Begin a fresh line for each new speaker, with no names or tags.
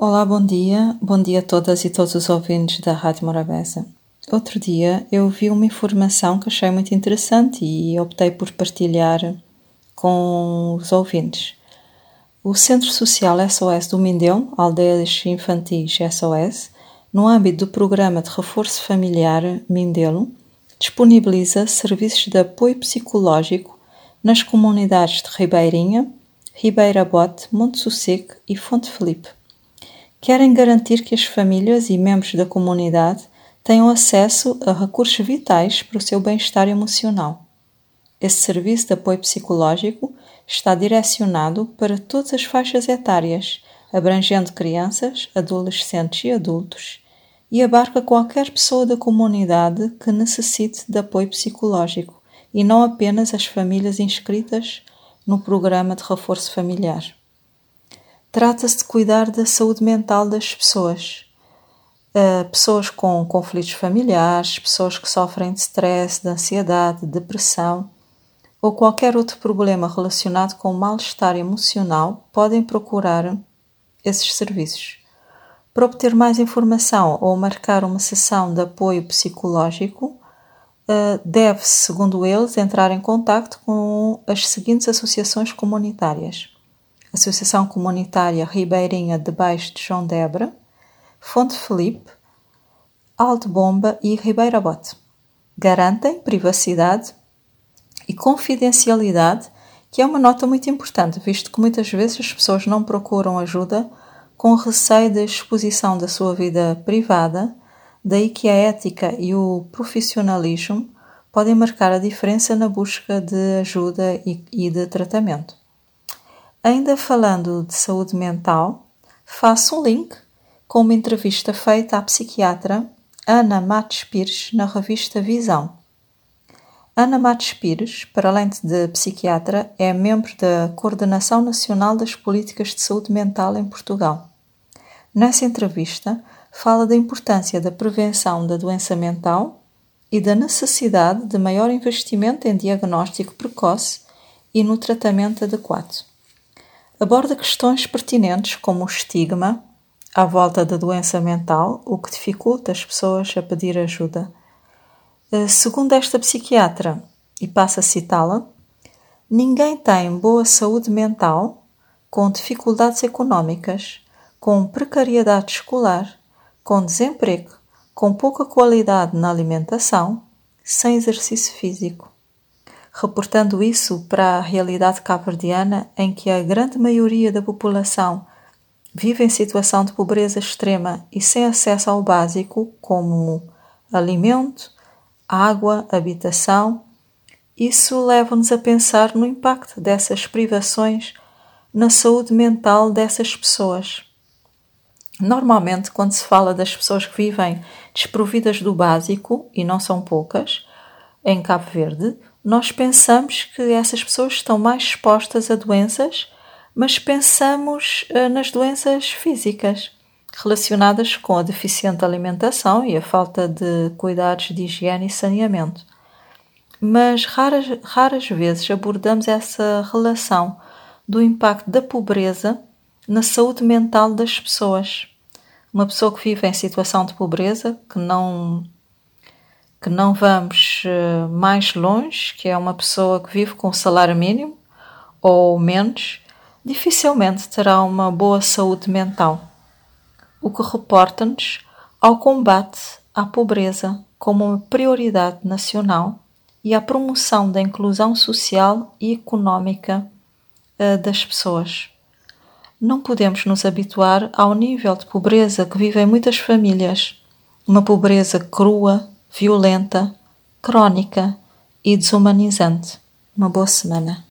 Olá, bom dia. Bom dia a todas e todos os ouvintes da Rádio Morabeza. Outro dia eu vi uma informação que achei muito interessante e optei por partilhar com os ouvintes. O Centro Social SOS do Mindelo, Aldeias Infantis SOS, no âmbito do Programa de Reforço Familiar Mindelo, disponibiliza serviços de apoio psicológico nas comunidades de Ribeirinha, Ribeira Bote, Monte Sossego e Fonte Felipe. Querem garantir que as famílias e membros da comunidade tenham acesso a recursos vitais para o seu bem-estar emocional. Esse serviço de apoio psicológico está direcionado para todas as faixas etárias, abrangendo crianças, adolescentes e adultos, e abarca qualquer pessoa da comunidade que necessite de apoio psicológico e não apenas as famílias inscritas no programa de reforço familiar. Trata-se de cuidar da saúde mental das pessoas. Uh, pessoas com conflitos familiares, pessoas que sofrem de stress, de ansiedade, de depressão ou qualquer outro problema relacionado com mal-estar emocional podem procurar esses serviços. Para obter mais informação ou marcar uma sessão de apoio psicológico, uh, deve-se, segundo eles, entrar em contato com as seguintes associações comunitárias Associação Comunitária Ribeirinha de Baixo de João Debra, Fonte Felipe, Alto Bomba e Ribeira Bote. Garantem privacidade e confidencialidade, que é uma nota muito importante, visto que muitas vezes as pessoas não procuram ajuda com receio da exposição da sua vida privada, daí que a ética e o profissionalismo podem marcar a diferença na busca de ajuda e de tratamento. Ainda falando de saúde mental, faço um link com uma entrevista feita à psiquiatra Ana Matos Pires na revista Visão. Ana Matos Pires, para além de psiquiatra, é membro da Coordenação Nacional das Políticas de Saúde Mental em Portugal. Nessa entrevista, fala da importância da prevenção da doença mental e da necessidade de maior investimento em diagnóstico precoce e no tratamento adequado aborda questões pertinentes como o estigma à volta da doença mental, o que dificulta as pessoas a pedir ajuda. Eh, segundo esta psiquiatra, e passo a citá-la, ninguém tem boa saúde mental com dificuldades económicas, com precariedade escolar, com desemprego, com pouca qualidade na alimentação, sem exercício físico reportando isso para a realidade cabo-verdiana em que a grande maioria da população vive em situação de pobreza extrema e sem acesso ao básico, como alimento, água, habitação, isso leva-nos a pensar no impacto dessas privações na saúde mental dessas pessoas. Normalmente, quando se fala das pessoas que vivem desprovidas do básico, e não são poucas, em Cabo Verde, nós pensamos que essas pessoas estão mais expostas a doenças, mas pensamos uh, nas doenças físicas relacionadas com a deficiente alimentação e a falta de cuidados de higiene e saneamento. Mas raras, raras vezes abordamos essa relação do impacto da pobreza na saúde mental das pessoas. Uma pessoa que vive em situação de pobreza, que não que não vamos eh, mais longe, que é uma pessoa que vive com salário mínimo ou menos, dificilmente terá uma boa saúde mental. O que reporta-nos ao combate à pobreza como uma prioridade nacional e à promoção da inclusão social e económica uh, das pessoas. Não podemos nos habituar ao nível de pobreza que vivem muitas famílias, uma pobreza crua, violenta, crónica e desumanizante. Uma boa semana.